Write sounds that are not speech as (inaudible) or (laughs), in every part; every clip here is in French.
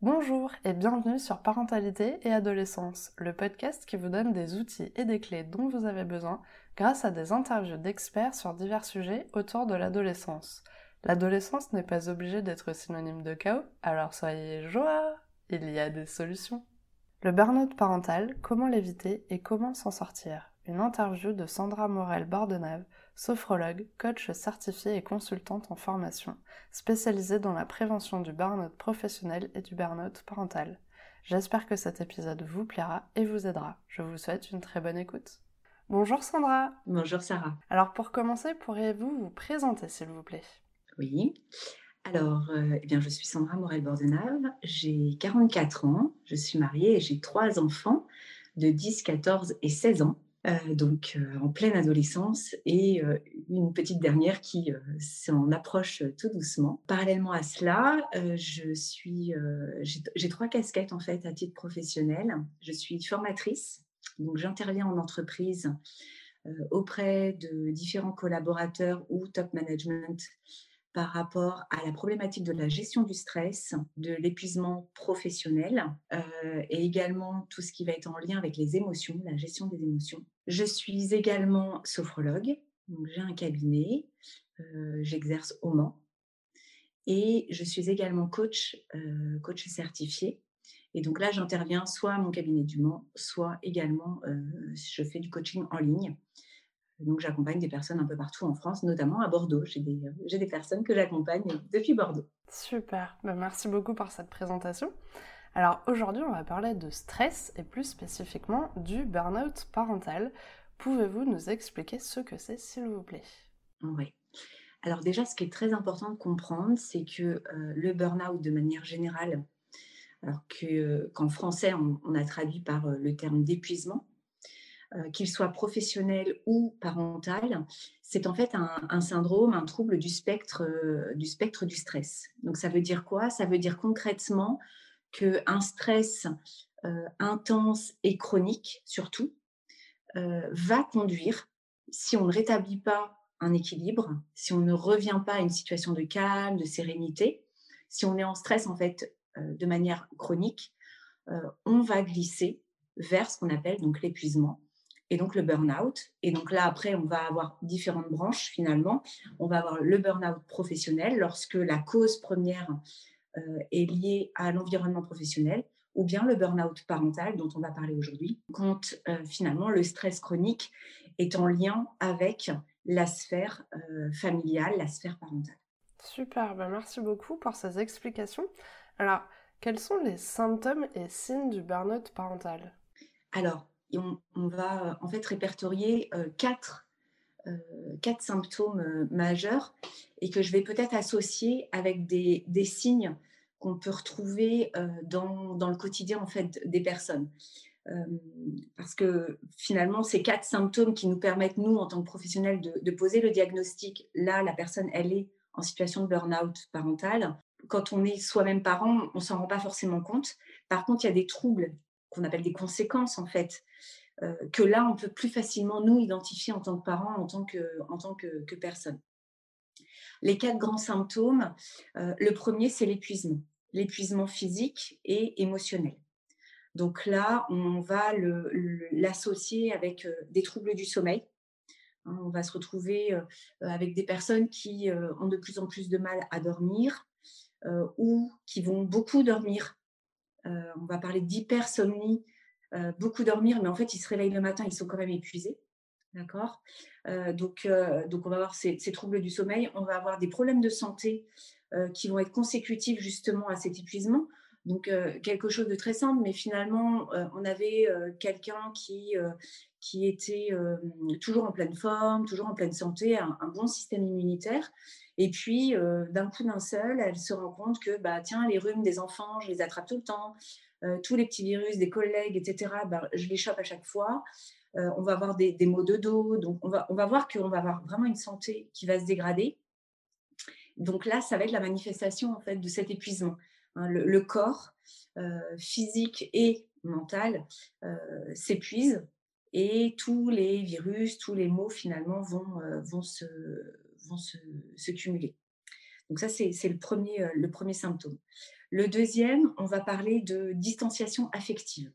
Bonjour et bienvenue sur Parentalité et Adolescence, le podcast qui vous donne des outils et des clés dont vous avez besoin grâce à des interviews d'experts sur divers sujets autour de l'adolescence. L'adolescence n'est pas obligée d'être synonyme de chaos, alors soyez joie, il y a des solutions. Le burn-out parental, comment l'éviter et comment s'en sortir? Une interview de Sandra Morel-Bordenave, sophrologue, coach certifiée et consultante en formation, spécialisée dans la prévention du burn-out professionnel et du burn-out parental. J'espère que cet épisode vous plaira et vous aidera. Je vous souhaite une très bonne écoute. Bonjour Sandra. Bonjour Sarah. Alors pour commencer, pourriez-vous vous présenter s'il vous plaît? Oui. Alors, euh, eh bien, je suis Sandra Morel-Bordenave, j'ai 44 ans, je suis mariée et j'ai trois enfants de 10, 14 et 16 ans. Euh, donc euh, en pleine adolescence, et euh, une petite dernière qui s'en approche tout doucement. Parallèlement à cela, je suis, j'ai trois casquettes en fait à titre professionnel. Je suis formatrice, donc j'interviens en entreprise auprès de différents collaborateurs ou top management par rapport à la problématique de la gestion du stress, de l'épuisement professionnel et également tout ce qui va être en lien avec les émotions, la gestion des émotions. Je suis également sophrologue, j'ai un cabinet, euh, j'exerce au Mans et je suis également coach, euh, coach certifié. Et donc là, j'interviens soit à mon cabinet du Mans, soit également je fais du coaching en ligne. Donc, j'accompagne des personnes un peu partout en France, notamment à Bordeaux. J'ai des, euh, des, personnes que j'accompagne depuis Bordeaux. Super, ben, merci beaucoup pour cette présentation. Alors aujourd'hui, on va parler de stress et plus spécifiquement du burn-out parental. Pouvez-vous nous expliquer ce que c'est, s'il vous plaît? Oui. Alors déjà, ce qui est très important de comprendre, c'est que euh, le burn-out, de manière générale, alors euh, qu'en français, on, a traduit par le terme d'épuisement, euh, qu'il soit professionnel ou parental, c'est en fait un, syndrome, un trouble du spectre, euh, du spectre du stress. Donc ça veut dire quoi? Ça veut dire concrètement qu'un stress euh, intense et chronique, surtout, va conduire, si on ne rétablit pas un équilibre, si on ne revient pas à une situation de calme, de sérénité, si on est en stress en fait de manière chronique, on va glisser vers ce qu'on appelle donc l'épuisement et donc le burn-out. Et donc là, après, on va avoir différentes branches finalement. On va avoir le burn-out professionnel lorsque la cause première euh, est liée à l'environnement professionnel, ou bien le burn-out parental dont on va parler aujourd'hui, quand euh, finalement le stress chronique est en lien avec la sphère euh, familiale, la sphère parentale. Super, ben merci beaucoup pour ces explications. Alors, quels sont les symptômes et signes du burn-out parental? Alors, on, va euh, en fait répertorier euh, quatre, euh, quatre symptômes majeurs et que je vais peut-être associer avec des, signes qu'on peut retrouver dans, le quotidien en fait des personnes. parce que finalement, ces quatre symptômes qui nous permettent, nous, en tant que professionnels, de, poser le diagnostic, là, la personne, elle est en situation de burn-out parental. Quand on est soi-même parent, on s'en rend pas forcément compte. Par contre, il y a des troubles qu'on appelle des conséquences en fait, euh, que là on peut plus facilement nous identifier en tant que parents, en tant que, en tant que, personne. Les quatre grands symptômes, euh, le premier c'est l'épuisement, l'épuisement physique et émotionnel. Donc là, on va l'associer avec euh, des troubles du sommeil. Hein, on va se retrouver avec des personnes qui ont de plus en plus de mal à dormir ou qui vont beaucoup dormir euh, on va parler d'hypersomnie, euh, beaucoup dormir, mais en fait, ils se réveillent le matin, ils sont quand même épuisés. D'accord? Euh, donc, donc, on va avoir ces, troubles du sommeil, on va avoir des problèmes de santé qui vont être consécutifs justement à cet épuisement. Donc, quelque chose de très simple, mais finalement, on avait quelqu'un qui, qui était toujours en pleine forme, toujours en pleine santé, un bon système immunitaire. Et puis, euh, d'un coup d'un seul, elle se rend compte que, bah, tiens, les rhumes des enfants, je les attrape tout le temps. Euh, tous les petits virus des collègues, etc., bah, je les chope à chaque fois. Euh, on va avoir des, maux de dos. Donc, on va, on va voir qu'on va avoir vraiment une santé qui va se dégrader. Donc là, ça va être la manifestation en fait de cet épuisement. Hein. le, corps physique et mental s'épuise et tous les virus, tous les maux finalement vont, vont se, vont se, cumuler. Donc ça, c'est le premier, le premier symptôme. Le deuxième, on va parler de distanciation affective.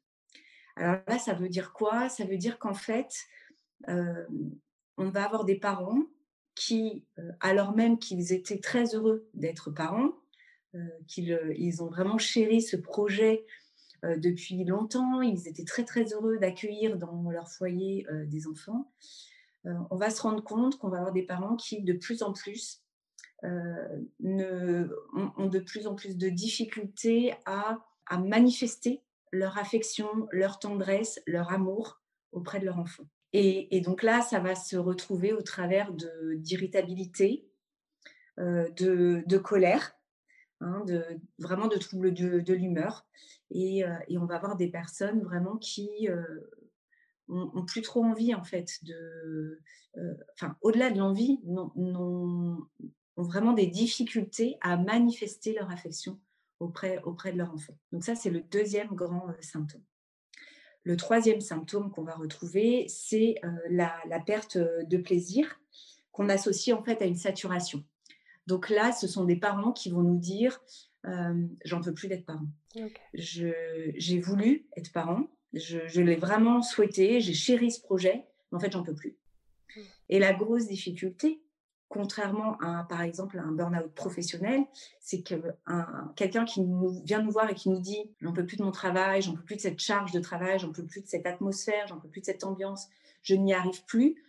Alors là, ça veut dire quoi? Ça veut dire qu'en fait, on va avoir des parents qui, alors même qu'ils étaient très heureux d'être parents, qu'ils ils ont vraiment chéri ce projet depuis longtemps, ils étaient très très heureux d'accueillir dans leur foyer des enfants, on va se rendre compte qu'on va avoir des parents qui, de plus en plus, ne, ont, de plus en plus de difficultés à, à manifester leur affection, leur tendresse, leur amour auprès de leur enfant. Et, donc là, ça va se retrouver au travers d'irritabilité, euh, de, colère, hein, de, vraiment de troubles de, l'humeur. Euh, et, on va avoir des personnes vraiment qui euh, ont, plus trop envie, en fait, de. Enfin, au-delà de l'envie, ont vraiment des difficultés à manifester leur affection auprès, auprès de leur enfant. Donc ça, c'est le deuxième grand symptôme. Le troisième symptôme qu'on va retrouver, c'est la, perte de plaisir qu'on associe en fait à une saturation. Donc là, ce sont des parents qui vont nous dire j'en peux plus d'être parent. J'ai voulu être parent, je, l'ai vraiment souhaité, j'ai chéri ce projet, mais en fait, j'en peux plus. Mmh. Et la grosse difficulté, contrairement à, par exemple, à un burn-out professionnel, c'est que quelqu'un qui nous, vient nous voir et qui nous dit j'en peux plus de mon travail, j'en peux plus de cette charge de travail, j'en peux plus de cette atmosphère, j'en peux plus de cette ambiance, je n'y arrive plus,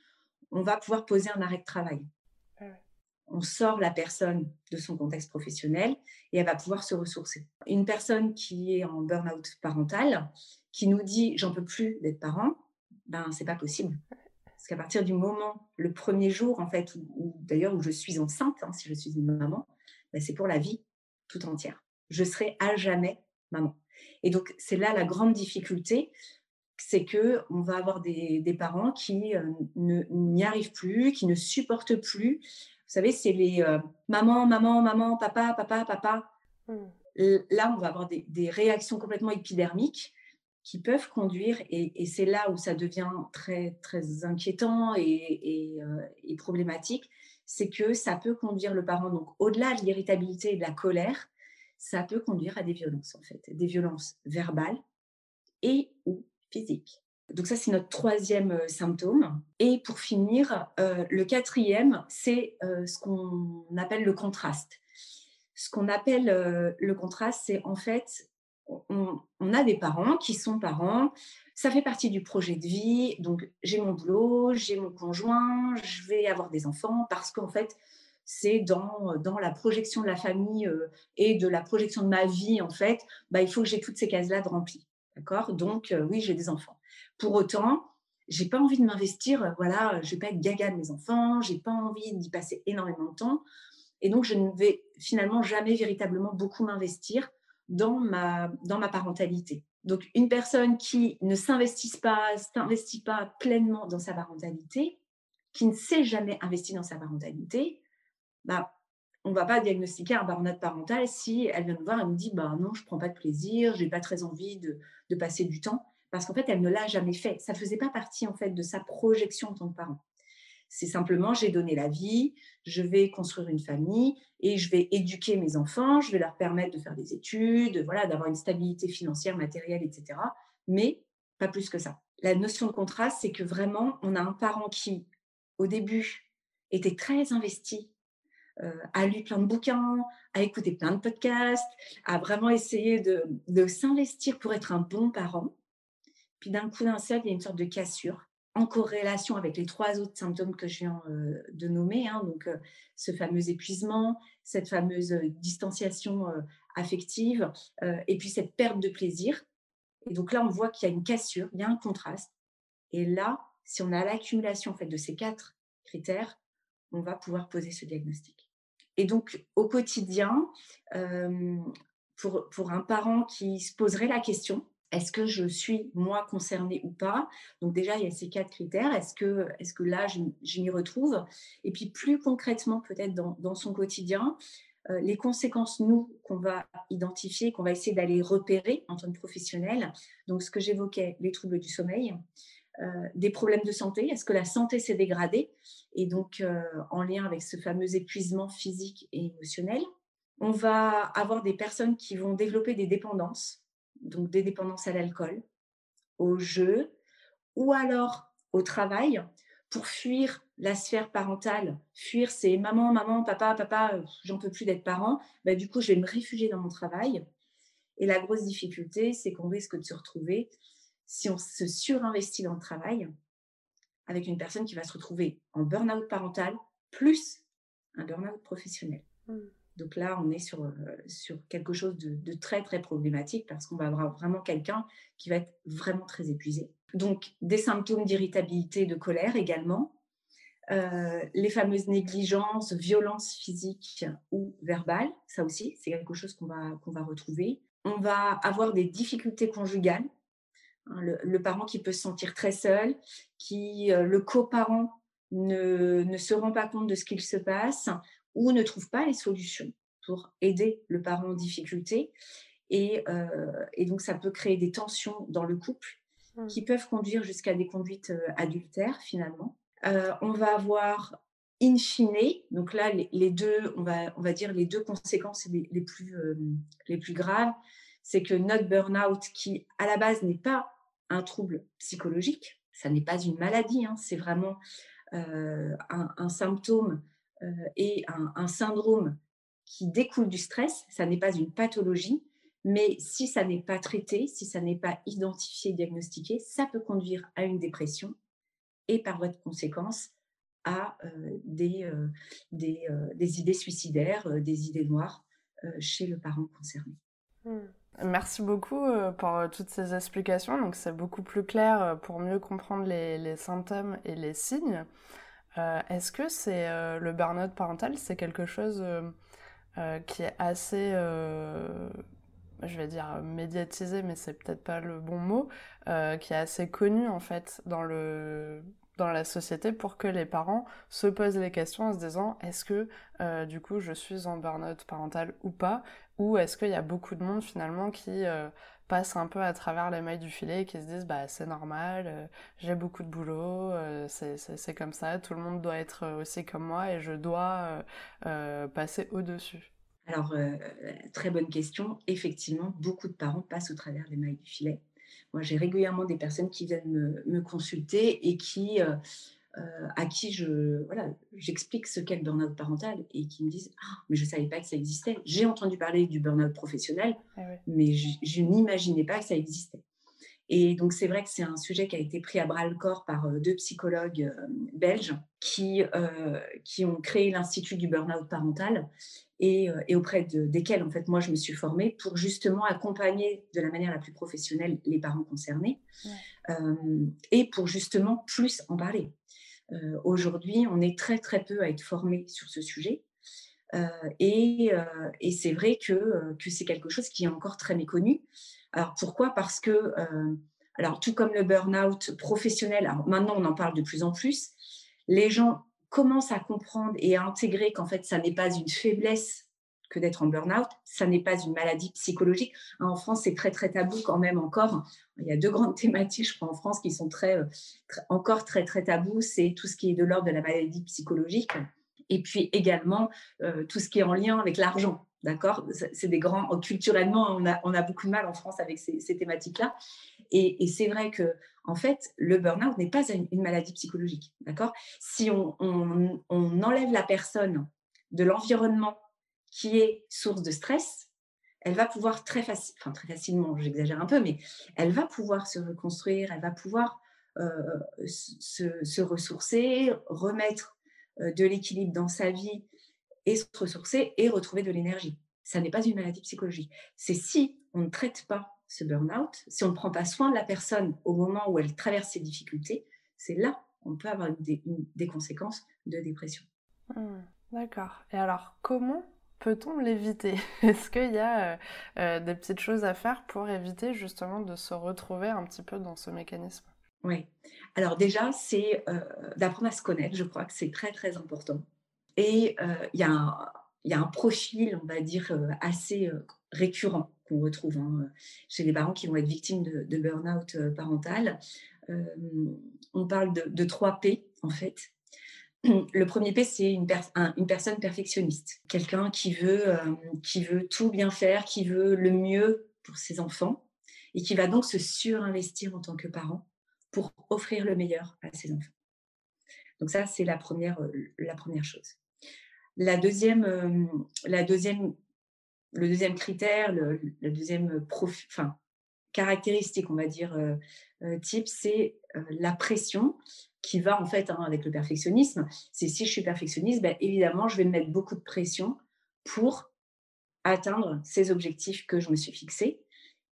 on va pouvoir poser un arrêt de travail. On sort la personne de son contexte professionnel et elle va pouvoir se ressourcer. Une personne qui est en burn-out parental, qui nous dit j'en peux plus d'être parent, ben c'est pas possible. Parce qu'à partir du moment, le premier jour, en fait, ou, d'ailleurs où je suis enceinte, hein, si je suis une maman, ben, c'est pour la vie tout entière. Je serai à jamais maman. Et donc, c'est là la grande difficulté, c'est que on va avoir des, parents qui euh, n'y arrivent plus, qui ne supportent plus. Vous savez, c'est les euh, maman, maman, maman, papa, papa, papa. Mmh. Là, on va avoir des, des réactions complètement épidermiques qui peuvent conduire, et, c'est là où ça devient très, très inquiétant et, euh, problématique, c'est que ça peut conduire le parent, donc au-delà de l'irritabilité et de la colère, ça peut conduire à des violences, en fait, des violences verbales et ou physiques. Donc ça, c'est notre troisième euh, symptôme. Et pour finir, euh, le quatrième, c'est ce qu'on appelle le contraste. Ce qu'on appelle le contraste, c'est en fait on, a des parents qui sont parents, ça fait partie du projet de vie, donc j'ai mon boulot, j'ai mon conjoint, je vais avoir des enfants parce qu'en fait, c'est dans, dans la projection de la famille euh, et de la projection de ma vie, en fait, bah, il faut que j'ai toutes ces cases-là de remplies. D'accord? Donc, euh, oui, j'ai des enfants. Pour autant, j'ai pas envie de m'investir, voilà, je vais pas être gaga de mes enfants, j'ai pas envie d'y passer énormément de temps. Et donc, je ne vais finalement jamais véritablement beaucoup m'investir dans ma, dans ma parentalité. Donc, une personne qui ne s'investit pas, s'investit pas pleinement dans sa parentalité, qui ne s'est jamais investi dans sa parentalité, bah, on ne va pas diagnostiquer un burn-out parental si elle vient nous voir et nous dit bah, non, je ne prends pas de plaisir, je n'ai pas très envie de, de passer du temps, parce qu'en fait, elle ne l'a jamais fait. Ça ne faisait pas partie en fait de sa projection en tant que parent. C'est simplement, j'ai donné la vie, je vais construire une famille et je vais éduquer mes enfants, je vais leur permettre de faire des études, voilà, d'avoir une stabilité financière, matérielle, etc. Mais pas plus que ça. La notion de contraste, c'est que vraiment, on a un parent qui, au début, était très investi, euh, a lu plein de bouquins, a écouté plein de podcasts, a vraiment essayé de, de s'investir pour être un bon parent. Puis d'un coup d'un seul, il y a une sorte de cassure en corrélation avec les trois autres symptômes que je viens euh, de nommer, hein, donc euh, ce fameux épuisement, cette fameuse euh, distanciation affective, et puis cette perte de plaisir. Et donc là, on voit qu'il y a une cassure, il y a un contraste. Et là, si on a l'accumulation en fait de ces quatre critères, on va pouvoir poser ce diagnostic. Et donc au quotidien, pour, pour un parent qui se poserait la question, est-ce que je suis moi concernée ou pas? Donc déjà, il y a ces quatre critères. Est-ce que, est là, je, m'y retrouve? Et puis plus concrètement, peut-être dans, son quotidien, euh, les conséquences, nous, qu'on va identifier, qu'on va essayer d'aller repérer en tant que professionnel. Donc ce que j'évoquais, les troubles du sommeil, des problèmes de santé Est-ce que la santé s'est dégradée? Et donc, en lien avec ce fameux épuisement physique et émotionnel. On va avoir des personnes qui vont développer des dépendances, donc des dépendances à l'alcool, au jeu, ou alors au travail, pour fuir la sphère parentale, fuir c'est maman, maman, papa, papa, euh, j'en peux plus d'être parent, bah, du coup, je vais me réfugier dans mon travail. Et la grosse difficulté, c'est qu'on risque de se retrouver, si on se surinvestit dans le travail, avec une personne qui va se retrouver en burn-out parental, plus un burn-out professionnel. Mmh. Donc là, on est sur, euh, sur quelque chose de, très, très problématique parce qu'on va avoir vraiment quelqu'un qui va être vraiment très épuisé. Donc, des symptômes d'irritabilité, de colère également, euh, les fameuses négligences, violences physiques ou verbales, ça aussi, c'est quelque chose qu'on va, va retrouver. On va avoir des difficultés conjugales, hein, le, parent qui peut se sentir très seul, qui, euh, le coparent ne, ne se rend pas compte de ce qu'il se passe ou ne trouve pas les solutions pour aider le parent en difficulté. Et, euh, et donc, ça peut créer des tensions dans le couple mmh. qui peuvent conduire jusqu'à des conduites adultères finalement. Euh, on va avoir in fine, donc là, les, deux, on va, on va dire les deux conséquences les, plus, euh, les plus graves, c'est que notre burn-out, qui à la base n'est pas un trouble psychologique, ça n'est pas une maladie, hein, c'est vraiment euh, un, symptôme et un, syndrome qui découle du stress, ça n'est pas une pathologie, mais si ça n'est pas traité, si ça n'est pas identifié, diagnostiqué, ça peut conduire à une dépression, et par voie de conséquence à des, des, des, idées suicidaires, des idées noires chez le parent concerné. Mmh. Merci beaucoup pour toutes ces explications. Donc c'est beaucoup plus clair pour mieux comprendre les symptômes et les signes. Est-ce que c'est le burn-out parental, c'est quelque chose qui est assez je vais dire médiatisé, mais c'est peut-être pas le bon mot, qui est assez connu en fait dans la société pour que les parents se posent les questions en se disant est-ce que euh, du coup je suis en burn-out parental ou pas? Ou est-ce qu'il y a beaucoup de monde finalement qui euh, passe un peu à travers les mailles du filet et qui se disent bah c'est normal euh, j'ai beaucoup de boulot c'est comme ça tout le monde doit être aussi comme moi et je dois passer au-dessus. Alors très bonne question. Effectivement beaucoup de parents passent au travers des mailles du filet. Moi, j'ai régulièrement des personnes qui viennent me, consulter et qui, euh, euh, à qui je, voilà, j'explique ce qu'est le burn-out parental et qui me disent ah, mais je ne savais pas que ça existait. J'ai entendu parler du burn-out professionnel, ah mais je, n'imaginais pas que ça existait. Et donc, c'est vrai que c'est un sujet qui a été pris à bras le corps par euh, deux psychologues belges qui, qui ont créé l'Institut du burn-out parental euh, et, auprès de, desquels en fait moi je me suis formée pour justement accompagner de la manière la plus professionnelle les parents concernés euh, et pour justement plus en parler. Euh, aujourd'hui, on est très très peu à être formé sur ce sujet. et, et c'est vrai que, c'est quelque chose qui est encore très méconnu. Alors pourquoi? Parce que, alors tout comme le burn-out professionnel, maintenant on en parle de plus en plus, les gens commence à comprendre et à intégrer qu'en fait, ça n'est pas une faiblesse que d'être en burn-out, ça n'est pas une maladie psychologique. En France, c'est très, très tabou quand même encore. Il y a deux grandes (laughs) thématiques, je crois, en France qui sont très, euh, encore très, très tabous. C'est tout ce qui est de l'ordre de la maladie psychologique et puis également euh, tout ce qui est en lien avec l'argent. D'accord? C'est des grands, culturellement, on a, beaucoup de mal en France avec ces, thématiques-là. Et, et c'est vrai que en fait, le burn-out n'est pas une, maladie psychologique. D'accord? Si on, enlève la personne de l'environnement qui est source de stress, elle va pouvoir très, enfin, très facilement, j'exagère un peu, mais elle va pouvoir se reconstruire, elle va pouvoir euh, se, ressourcer, remettre euh, de l'équilibre dans sa vie et se ressourcer et retrouver de l'énergie. Ça n'est pas une maladie psychologique. C'est si on ne traite pas ce burn-out, si on ne prend pas soin de la personne au moment où elle traverse ses difficultés, c'est là qu'on peut avoir des, conséquences de dépression. Hmm, d'accord. Et alors, comment peut-on l'éviter? (laughs) Est-ce qu'il y a euh, euh, des petites choses à faire pour éviter justement de se retrouver un petit peu dans ce mécanisme? Oui. Alors déjà, c'est euh, d'apprendre à se connaître. Je crois que c'est très, très important. Et il y, a un profil, on va dire, assez récurrent qu'on retrouve hein, chez les parents qui vont être victimes de, burn-out euh, parental. on parle de, trois P en fait. (clears throat) Le premier P, c'est une, personne perfectionniste, quelqu'un qui veut, qui veut tout bien faire, qui veut le mieux pour ses enfants et qui va donc se surinvestir en tant que parent pour offrir le meilleur à ses enfants. Donc ça, c'est la première, la première chose. La deuxième, la deuxième, le deuxième critère, le, deuxième enfin, caractéristique, on va dire, type, c'est la pression qui va en fait hein, avec le perfectionnisme. C'est si je suis perfectionniste, ben, évidemment, je vais me mettre beaucoup de pression pour atteindre ces objectifs que je me suis fixés.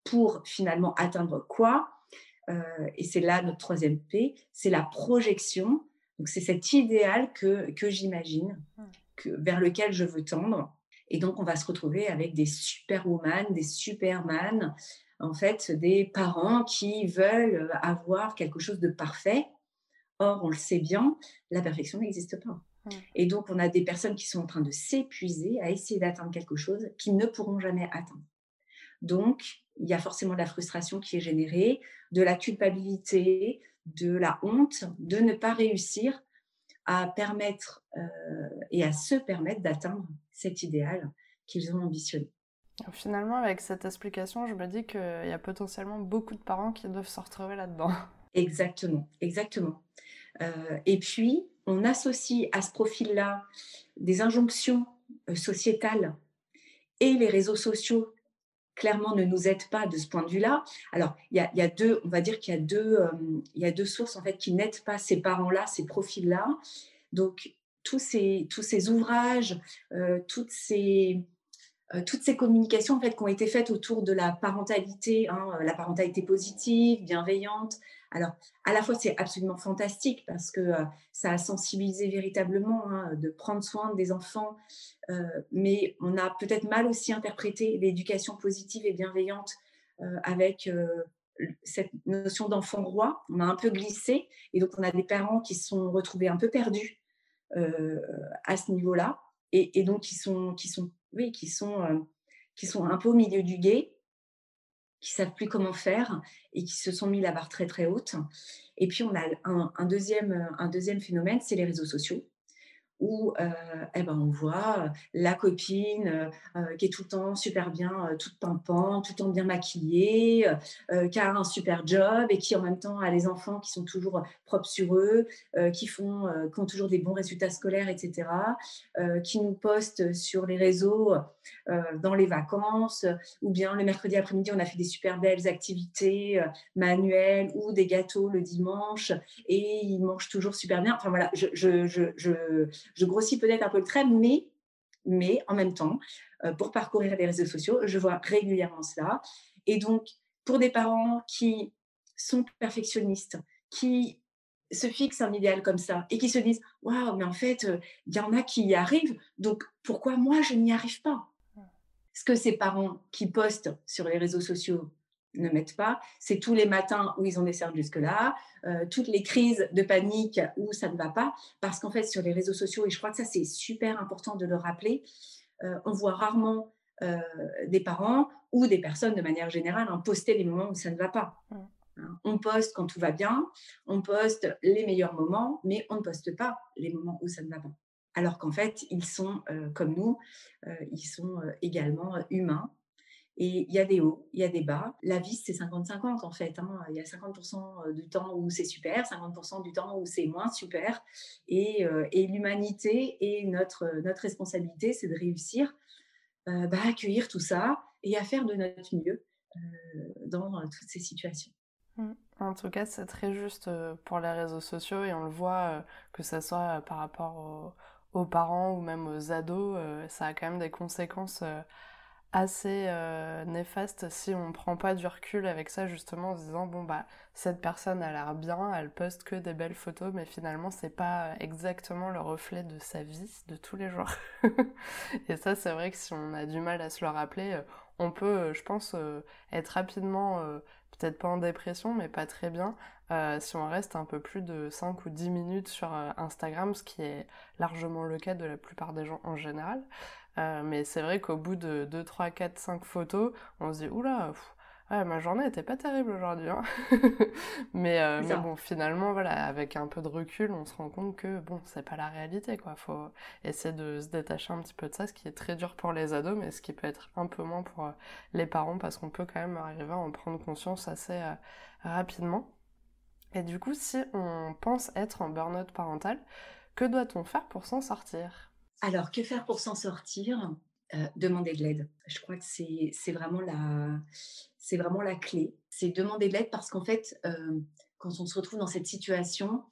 Pour finalement atteindre quoi? Et c'est là notre troisième P, c'est la projection. Donc c'est cet idéal que, que j'imagine, mmh. vers lequel je veux tendre. Et donc on va se retrouver avec des superwoman, des superman, en fait, des parents qui veulent avoir quelque chose de parfait. Or, on le sait bien, la perfection n'existe pas. Et donc, on a des personnes qui sont en train de s'épuiser à essayer d'atteindre quelque chose qu'ils ne pourront jamais atteindre. Donc, il y a forcément de la frustration qui est générée, de la culpabilité, de la honte de ne pas réussir à permettre euh, et à se permettre d'atteindre cet idéal qu'ils ont ambitionné. Finalement, avec cette explication, je me dis qu'il y a potentiellement beaucoup de parents qui doivent se retrouver là-dedans. Exactement, exactement. Euh, et puis, on associe à ce profil-là des injonctions euh, sociétales et les réseaux sociaux clairement ne nous aident pas de ce point de vue-là. Alors, il y, a, deux, on va dire qu'il y a deux, euh, il y a deux sources en fait qui n'aident pas ces parents-là, ces profils-là. Donc, tous ces, tous ces ouvrages, toutes ces euh, toutes ces communications en fait, qui ont été faites autour de la parentalité, hein, euh, la parentalité positive, bienveillante. Alors, à la fois, c'est absolument fantastique parce que euh, ça a sensibilisé véritablement hein, de prendre soin des enfants, mais on a peut-être mal aussi interprété l'éducation positive et bienveillante avec cette notion d'enfant roi. On a un peu glissé et donc on a des parents qui se sont retrouvés un peu perdus à ce niveau-là et, donc qui sont, euh, qui sont un peu au milieu du guet, qui savent plus comment faire et qui se sont mis la barre très très haute. Et puis on a un deuxième, un deuxième phénomène, c'est les réseaux sociaux où euh, eh ben, on voit euh, la copine euh, qui est tout le temps super bien, toute pimpante, tout le temps bien maquillée, qui a un super job et qui en même temps a les enfants qui sont toujours propres sur eux, qui, font, qui ont toujours des bons résultats scolaires, etc., qui nous postent sur les réseaux dans les vacances, ou bien le mercredi après-midi, on a fait des super belles activités manuelles ou des gâteaux le dimanche et ils mangent toujours super bien. Enfin voilà, je, grossis peut-être un peu le trait, mais, mais en même temps, euh, pour parcourir les réseaux sociaux, je vois régulièrement cela. Et donc, pour des parents qui sont perfectionnistes, qui se fixent un idéal comme ça et qui se disent Waouh, mais en fait, euh, il y en a qui y arrivent, donc pourquoi moi je n'y arrive pas? Ce que ces parents qui postent sur les réseaux sociaux ne mettent pas. C'est tous les matins où ils ont des cernes jusque-là, euh, toutes les crises de panique où ça ne va pas, parce qu'en fait, sur les réseaux sociaux, et je crois que ça, c'est super important de le rappeler, euh, on voit rarement euh, des parents ou des personnes de manière générale hein, poster les moments où ça ne va pas. Hein, on poste quand tout va bien, on poste les meilleurs moments, mais on ne poste pas les moments où ça ne va pas. Alors qu'en fait, ils sont comme nous, ils sont également humains et il y a des hauts, il y a des bas. La vie, c'est 50-50 en fait. Hein. Il y a 50% du temps où c'est super, 50% du temps où c'est moins super. Et, euh, l'humanité et notre, notre responsabilité, c'est de réussir euh, bah, à accueillir tout ça et à faire de notre mieux euh, dans toutes ces situations. Mmh. En tout cas, c'est très juste pour les réseaux sociaux et on le voit que ce soit par rapport aux, parents ou même aux ados, ça a quand même des conséquences assez euh, néfaste si on prend pas du recul avec ça justement en se disant bon bah cette personne a l'air bien, elle poste que des belles photos mais finalement c'est pas exactement le reflet de sa vie de tous les jours. (laughs) et ça c'est vrai que si on a du mal à se le rappeler, euh, on peut euh, je pense être rapidement peut-être pas en dépression mais pas très bien si on reste un peu plus de 5 ou 10 minutes sur Instagram, ce qui est largement le cas de la plupart des gens en général. Euh, mais c'est vrai qu'au bout de 2, 3, 4, 5 photos, on se dit oula, Ouais, ma journée n'était pas terrible aujourd'hui. Hein. (laughs) mais, euh, mais bon, finalement, voilà, avec un peu de recul, on se rend compte que bon, c'est pas la réalité, quoi. Faut essayer de se détacher un petit peu de ça, ce qui est très dur pour les ados, mais ce qui peut être un peu moins pour euh, les parents, parce qu'on peut quand même arriver à en prendre conscience assez euh, rapidement. Et du coup, si on pense être en burn-out parental, que doit-on faire pour s'en sortir? Alors, que faire pour s'en sortir? Euh, demander de l'aide. Je crois que c'est vraiment, la, vraiment la clé. C'est demander de l'aide parce qu'en fait, euh, quand on se retrouve dans cette situation,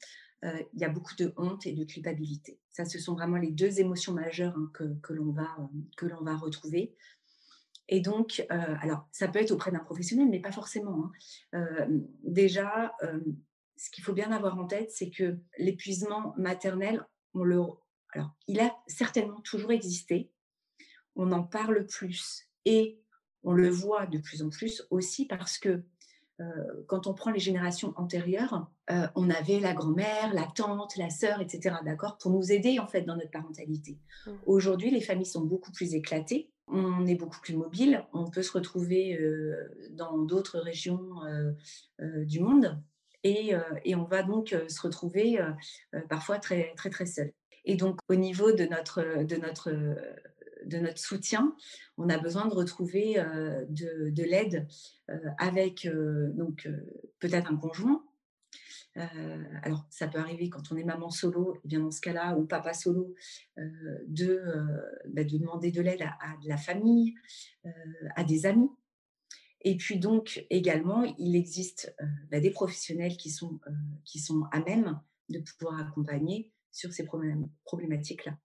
euh, il y a beaucoup de honte et de culpabilité. Ça, ce sont vraiment les deux émotions majeures hein, que, que l'on va, va retrouver. Et donc, alors, ça peut être auprès d'un professionnel, mais pas forcément. Hein. déjà, ce qu'il faut bien avoir en tête, c'est que l'épuisement maternel, le, alors, il a certainement toujours existé, on en parle plus et on le voit de plus en plus aussi parce que euh, quand on prend les générations antérieures, euh, on avait la grand-mère, la tante, la sœur, etc., d'accord, pour nous aider en fait dans notre parentalité. Mmh. Aujourd'hui, les familles sont beaucoup plus éclatées, on est beaucoup plus mobile, on peut se retrouver euh, dans d'autres régions du monde et, et, on va donc se retrouver parfois très très très seul. Et donc au niveau de notre de notre de notre soutien, on a besoin de retrouver euh, de, l'aide euh, avec euh, donc peut-être un conjoint. alors, ça peut arriver quand on est maman solo, bien dans ce cas-là, ou papa solo, de, bah, de demander de l'aide à, de la famille, à des amis. Et puis donc également, il existe bah, des professionnels qui sont, qui sont à même de pouvoir accompagner sur ces problématiques-là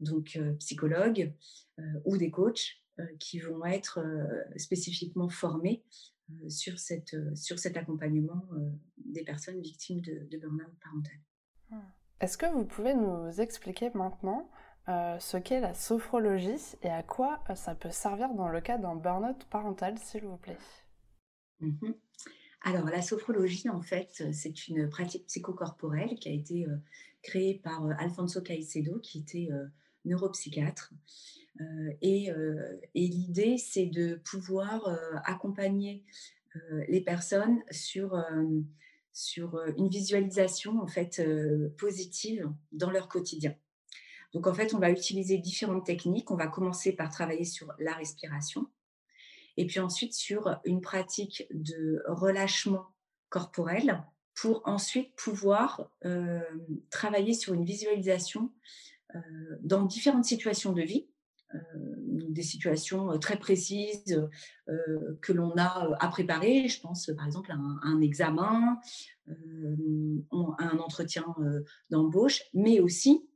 donc euh, psychologues euh, ou des coachs euh, qui vont être spécifiquement formés sur, cette, sur cet accompagnement des personnes victimes de, de burn-out parental. Hmm. Est-ce que vous pouvez nous expliquer maintenant ce qu'est la sophrologie et à quoi ça peut servir dans le cas d'un burn-out parental, s'il vous plaît? Mmh Alors, la sophrologie, en fait, c'est une pratique psychocorporelle qui a été créée par Alfonso Caicedo, qui était neuropsychiatre. Euh, euh, et, l'idée, c'est de pouvoir euh, accompagner les personnes sur, sur une visualisation en fait positive dans leur quotidien. Donc en fait, on va utiliser différentes techniques. On va commencer par travailler sur la respiration et puis ensuite sur une pratique de relâchement corporel pour ensuite pouvoir travailler sur une visualisation dans différentes situations de vie, euh, des situations euh, très précises que l'on a à préparer. Je pense par exemple à un, examen, à un entretien d'embauche, mais aussi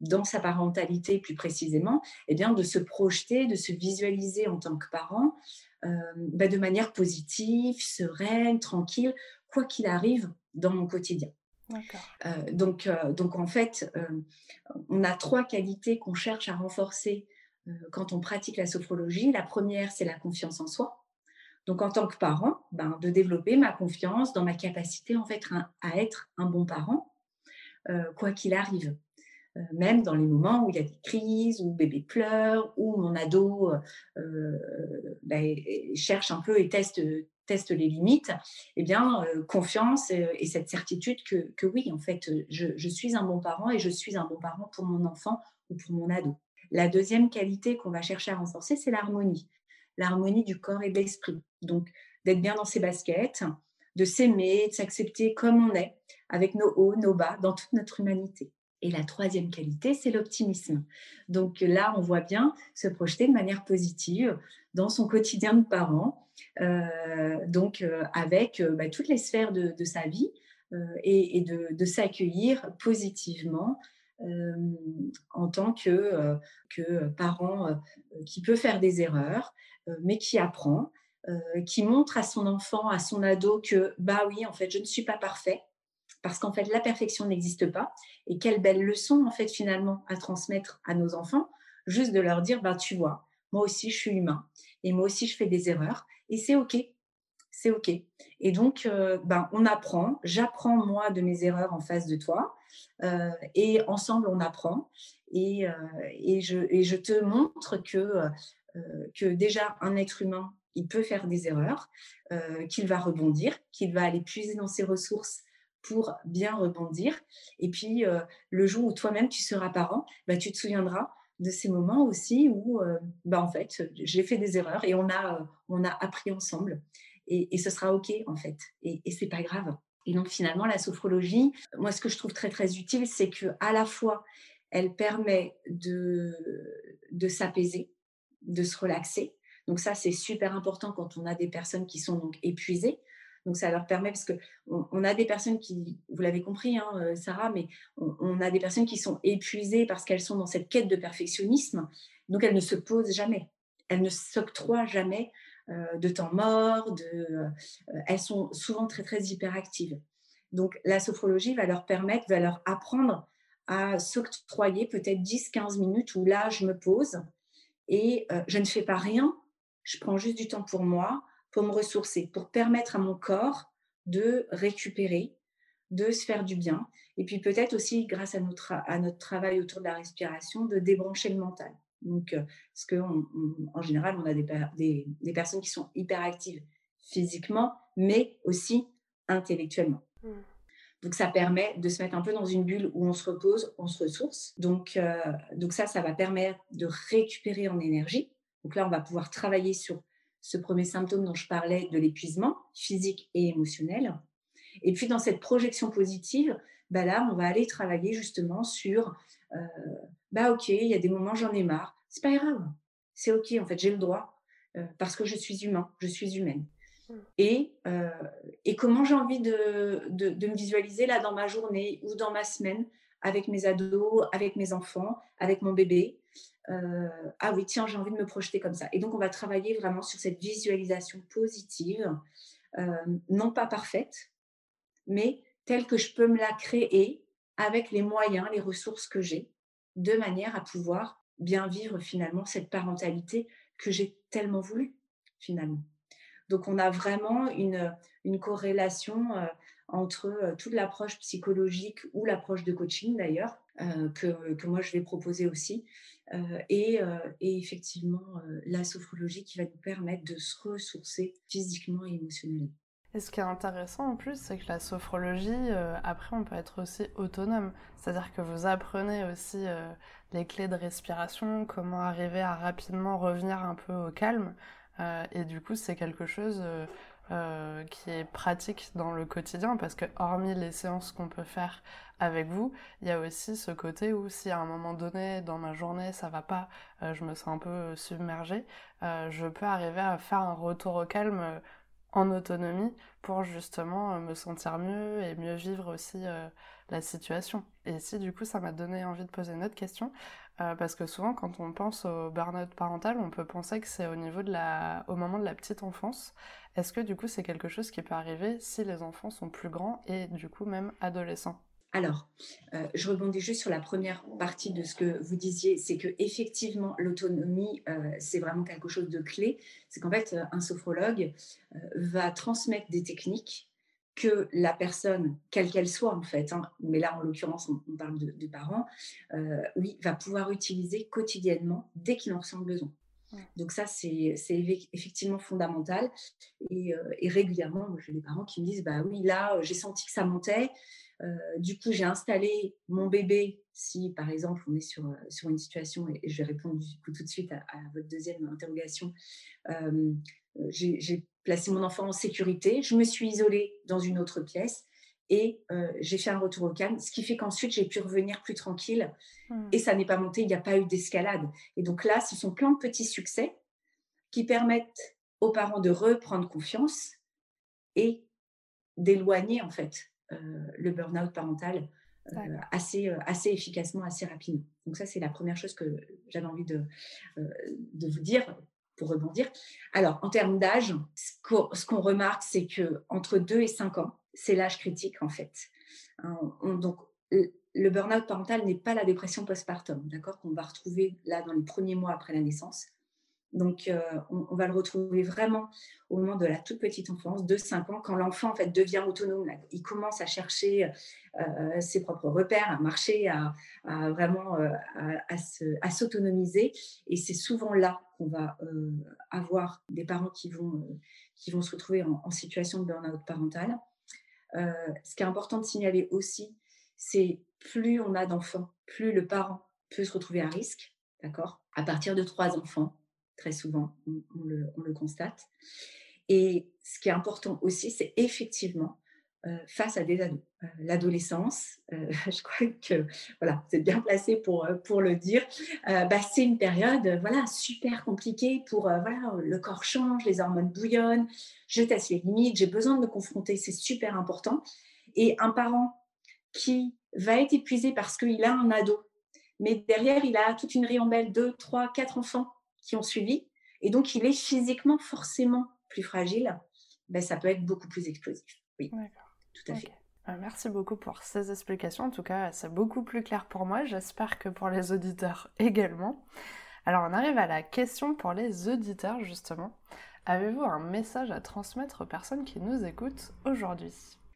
dans sa parentalité plus précisément, eh bien, de se projeter, de se visualiser en tant que parent bah, de manière positive, sereine, tranquille, quoi qu'il arrive dans mon quotidien. Euh, donc, euh, donc, en fait, euh, on a trois qualités qu'on cherche à renforcer quand on pratique la sophrologie. La première, c'est la confiance en soi. Donc, en tant que parent, ben, de développer ma confiance dans ma capacité en fait à être un bon parent, quoi qu'il arrive. même dans les moments où il y a des crises, où bébé pleure, où mon ado ben, cherche un peu et teste teste les limites, eh bien, euh, confiance et, cette certitude que, oui, en fait, je, suis un bon parent et je suis un bon parent pour mon enfant ou pour mon ado. La deuxième qualité qu'on va chercher à renforcer, c'est l'harmonie. L'harmonie du corps et de l'esprit. Donc, d'être bien dans ses baskets, de s'aimer, de s'accepter comme on est, avec nos hauts, nos bas, dans toute notre humanité. Et la troisième qualité, c'est l'optimisme. Donc là, on voit bien se projeter de manière positive dans son quotidien de parent, euh, donc euh, avec euh, bah, toutes les sphères de, sa vie et, de, s'accueillir positivement en tant que, que parent qui peut faire des erreurs, mais qui apprend, qui montre à son enfant, à son ado que, bah oui, en fait, je ne suis pas parfait, parce qu'en fait, la perfection n'existe pas. Et quelle belle leçon, en fait, finalement, à transmettre à nos enfants, juste de leur dire, bah, tu vois, moi aussi, je suis humain, et moi aussi, je fais des erreurs, et c'est OK. C'est OK. Et donc, euh, ben, on apprend. J'apprends, moi, de mes erreurs en face de toi. Euh, et ensemble, on apprend. Et, euh, et, je, et je te montre que, que déjà, un être humain, il peut faire des erreurs, qu'il va rebondir, qu'il va aller puiser dans ses ressources pour bien rebondir. Et puis, le jour où toi-même tu seras parent, bah, tu te souviendras de ces moments aussi où, bah, en fait, j'ai fait des erreurs et on a, on a appris ensemble. Et, ce sera OK, en fait. Et, et c'est pas grave. Et donc, finalement, la sophrologie, moi, ce que je trouve très, très utile, c'est que à la fois, elle permet de, de s'apaiser, de se relaxer. Donc ça, c'est super important quand on a des personnes qui sont donc épuisées. Donc ça leur permet, parce que on, a des personnes qui, vous l'avez compris, hein, euh, Sarah, mais on, a des personnes qui sont épuisées parce qu'elles sont dans cette quête de perfectionnisme. Donc elles ne se posent jamais, elles ne s'octroient jamais euh, de temps mort. Euh, elles sont souvent très très hyperactives. Donc la sophrologie va leur permettre, va leur apprendre à s'octroyer peut-être 10-15 minutes où là je me pose et je ne fais pas rien, je prends juste du temps pour moi, pour me ressourcer, pour permettre à mon corps de récupérer, de se faire du bien. Et puis peut-être aussi, grâce à notre, à notre travail autour de la respiration, de débrancher le mental. Donc, parce qu'en en général, on a des, des, personnes qui sont hyperactives physiquement, mais aussi intellectuellement. Mmh. Donc, ça permet de se mettre un peu dans une bulle où on se repose, on se ressource. Donc, donc ça, ça va permettre de récupérer en énergie. Donc là, on va pouvoir travailler sur ce premier symptôme dont je parlais de l'épuisement physique et émotionnel. Et puis dans cette projection positive, bah là, on va aller travailler justement sur, euh, bah ok, il y a des moments j'en ai marre, c'est pas grave, c'est ok, en fait j'ai le droit euh, parce que je suis humain, je suis humaine. Mmh. Et, euh, et comment j'ai envie de, de, de, me visualiser là dans ma journée ou dans ma semaine avec mes ados, avec mes enfants, avec mon bébé. Euh, ah oui, tiens, j'ai envie de me projeter comme ça. Et donc, on va travailler vraiment sur cette visualisation positive, euh, non pas parfaite, mais telle que je peux me la créer avec les moyens, les ressources que j'ai, de manière à pouvoir bien vivre finalement cette parentalité que j'ai tellement voulu, finalement. Donc, on a vraiment une, corrélation euh, entre toute l'approche psychologique ou l'approche de coaching d'ailleurs, que, que, moi je vais proposer aussi, et, et, effectivement la sophrologie qui va nous permettre de se ressourcer physiquement et émotionnellement. Et ce qui est intéressant en plus, c'est que la sophrologie, après, on peut être aussi autonome. C'est-à-dire que vous apprenez aussi les clés de respiration, comment arriver à rapidement revenir un peu au calme. et du coup, c'est quelque chose euh, qui est pratique dans le quotidien parce que hormis les séances qu'on peut faire avec vous, il y a aussi ce côté où si à un moment donné dans ma journée ça va pas, euh, je me sens un peu submergée, euh, je peux arriver à faire un retour au calme en autonomie pour justement me sentir mieux et mieux vivre aussi la situation. Et ici du coup ça m'a donné envie de poser une autre question. parce que souvent, quand on pense au burn-out parental, on peut penser que c'est au niveau de la, au moment de la petite enfance. Est-ce que du coup c'est quelque chose qui peut arriver si les enfants sont plus grands et du coup même adolescents? Alors, euh, je rebondis juste sur la première partie de ce que vous disiez, c'est que effectivement l'autonomie, euh, c'est vraiment quelque chose de clé. C'est qu'en fait, un sophrologue euh, va transmettre des techniques que la personne, quelle qu'elle soit en fait, hein, mais là en l'occurrence on, parle de, de parents, oui, va pouvoir utiliser quotidiennement dès qu'il en ressent le besoin. Donc ça, c'est effectivement fondamental. Et, euh, régulièrement, j'ai des parents qui me disent, bah oui, là, j'ai senti que ça montait. Euh, du coup, j'ai installé mon bébé. Si, par exemple, on est sur, euh, sur une situation, et, je vais répondre tout de suite à, votre deuxième interrogation, j'ai placé mon enfant en sécurité. Je me suis isolée dans une autre pièce et j'ai fait un retour au calme, ce qui fait qu'ensuite j'ai pu revenir plus tranquille mmh. et ça n'est pas monté, il n'y a pas eu d'escalade. Et donc là, ce sont plein de petits succès qui permettent aux parents de reprendre confiance et d'éloigner en fait le burn-out parental assez, assez efficacement, assez rapidement. Donc ça, c'est la première chose que j'avais envie de, de vous dire pour rebondir. Alors, en termes d'âge, ce qu'on remarque, c'est que entre 2 et 5 ans, c'est l'âge critique en fait. Hein, donc, le burn-out parental n'est pas la dépression postpartum, d'accord, qu'on va retrouver là dans les premiers mois après la naissance. Donc, on, va le retrouver vraiment au moment de la toute petite enfance, de 5 ans, quand l'enfant en fait devient autonome. il commence à chercher ses propres repères, à marcher, à, vraiment à, s'autonomiser. Et c'est souvent là qu'on va avoir des parents qui vont, qui vont se retrouver en situation de burn-out parental. Ce qui est important de signaler aussi, c'est plus on a d'enfants, plus le parent peut se retrouver à risque, d'accord? À partir de trois enfants, très souvent, on, le, constate. Et ce qui est important aussi, c'est effectivement euh, face à des ados. Euh, l'adolescence, euh, (laughs) je crois que voilà, c'est bien placé pour, pour le dire. Bah, c'est une période voilà super compliquée pour voilà le corps change, les hormones bouillonnent, je teste les limites, j'ai besoin de me confronter, c'est super important. Et un parent qui va être épuisé parce qu'il a un ado, mais derrière il a toute une ribambelle, deux, trois, quatre enfants qui ont suivi, et donc il est physiquement forcément plus fragile, ben, ça peut être beaucoup plus explosif. Oui, tout à fait. Euh, merci beaucoup pour ces explications. En tout cas, c'est beaucoup plus clair pour moi. J'espère que pour les auditeurs (laughs) également. Alors, on arrive à la question pour les auditeurs, justement. Avez-vous un message à transmettre aux personnes qui nous écoutent aujourd'hui?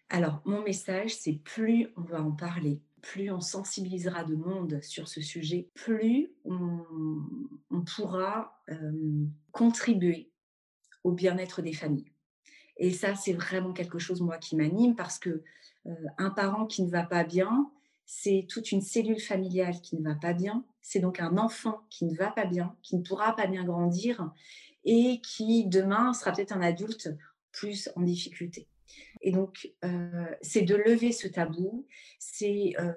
Alors, mon message, c'est plus on va en parler, plus on sensibilisera de monde sur ce sujet, plus on, pourra euh, contribuer au bien-être des familles. Et ça, c'est vraiment quelque chose, moi, qui m'anime parce que euh, un parent qui ne va pas bien, c'est toute une cellule familiale qui ne va pas bien. C'est donc un enfant qui ne va pas bien, qui ne pourra pas bien grandir et qui, demain, sera peut-être un adulte plus en difficulté. Et donc, euh, c'est de lever ce tabou, c'est euh,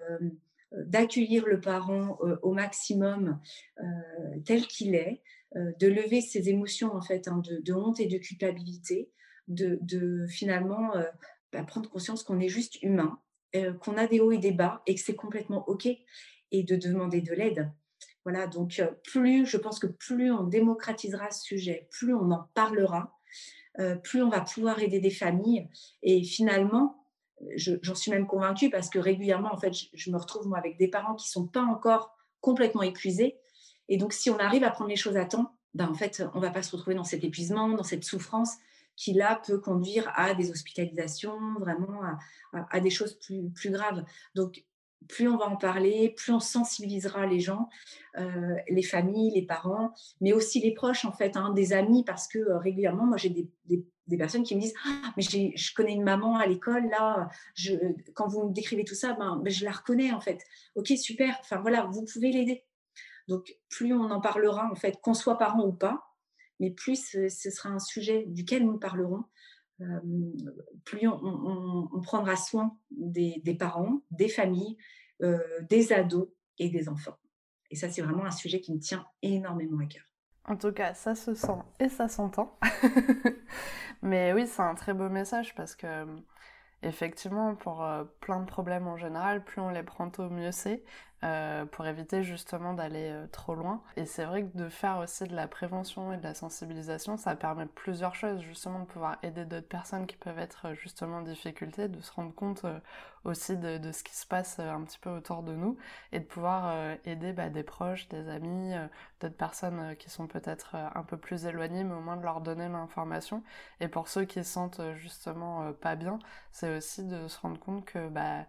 d'accueillir le parent au maximum tel qu'il est, de lever ses émotions en fait hein, de, honte et de culpabilité, de, finalement bah, prendre conscience qu'on est juste humain, qu'on a des hauts et des bas et que c'est complètement ok, et de demander de l'aide. Voilà, donc plus, je pense que plus on démocratisera ce sujet, plus on en parlera, euh, plus on va pouvoir aider des familles. Et finalement, j'en suis même convaincue parce que régulièrement, en fait, je, me retrouve moi avec des parents qui sont pas encore complètement épuisés. Et donc, si on arrive à prendre les choses à temps, ben, en fait, on va pas se retrouver dans cet épuisement, dans cette souffrance qui là peut conduire à des hospitalisations, vraiment à, des choses plus, graves. Donc, plus on va en parler, plus on sensibilisera les gens, euh, les familles, les parents, mais aussi les proches en fait, hein, des amis, parce que euh, régulièrement, moi j'ai des, personnes qui me disent ah mais je connais une maman à l'école là, quand vous me décrivez tout ça, ben, je la reconnais en fait. Ok super, enfin voilà, vous pouvez l'aider. Donc plus on en parlera en fait, qu'on soit parent ou pas, mais plus ce, sera un sujet duquel nous parlerons. Euh, plus on, prendra soin des, parents, des familles, euh, des ados et des enfants. Et ça, c'est vraiment un sujet qui me tient énormément à cœur. En tout cas, ça se sent et ça s'entend. (laughs) Mais oui, c'est un très beau message parce que effectivement, pour euh, plein de problèmes en général, plus on les prend tôt, mieux c'est. Euh, pour éviter justement d'aller euh, trop loin. Et c'est vrai que de faire aussi de la prévention et de la sensibilisation, ça permet plusieurs choses, justement de pouvoir aider d'autres personnes qui peuvent être euh, justement en difficulté, de se rendre compte aussi de, ce qui se passe un petit peu autour de nous et de pouvoir aider bah, des proches, des amis, d'autres personnes qui sont peut-être un peu plus éloignées, mais au moins de leur donner l'information. Et pour ceux qui se sentent justement pas bien, c'est aussi de se rendre compte que bah,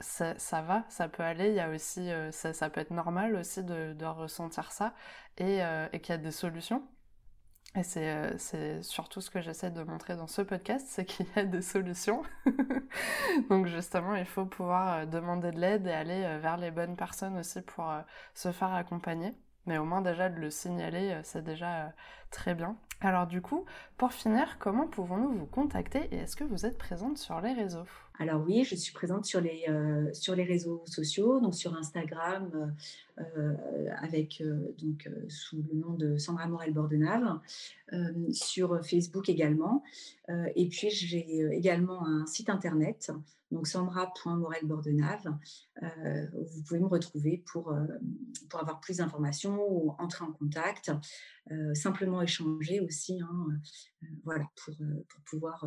ça, va, ça peut aller. Il y a aussi, euh, ça, peut être normal aussi de, ressentir ça et, euh, et qu'il y a des solutions. Et euh, c'est surtout ce que j'essaie de montrer dans ce podcast, c'est qu'il y a des solutions. (laughs) Donc justement, il faut pouvoir demander de l'aide et aller vers les bonnes personnes aussi pour se faire accompagner. Mais au moins déjà de le signaler, c'est déjà très bien. Alors du coup, pour finir, comment pouvons-nous vous contacter et est-ce que vous êtes présente sur les réseaux? Alors oui, je suis présente sur les, euh, réseaux sociaux, donc sur Instagram, euh, euh, avec donc sous le nom de Sandra Morel Bordenave, sur Facebook également. et puis j'ai également un site internet, donc sandra.morelbordenave. vous pouvez me retrouver pour, pour avoir plus d'informations ou entrer en contact, simplement échanger aussi, hein, voilà, pour, pour pouvoir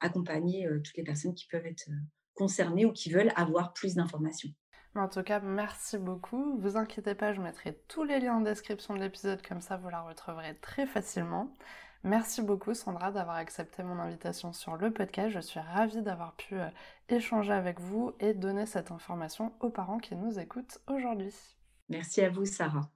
accompagner toutes les personnes qui peuvent être concernées ou qui veulent avoir plus d'informations. En tout cas, merci beaucoup. Vous inquiétez pas, je mettrai tous les liens en description de l'épisode, comme ça vous la retrouverez très facilement. Merci beaucoup Sandra d'avoir accepté mon invitation sur le podcast. Je suis ravie d'avoir pu euh, échanger avec vous et donner cette information aux parents qui nous écoutent aujourd'hui. Merci à vous Sarah.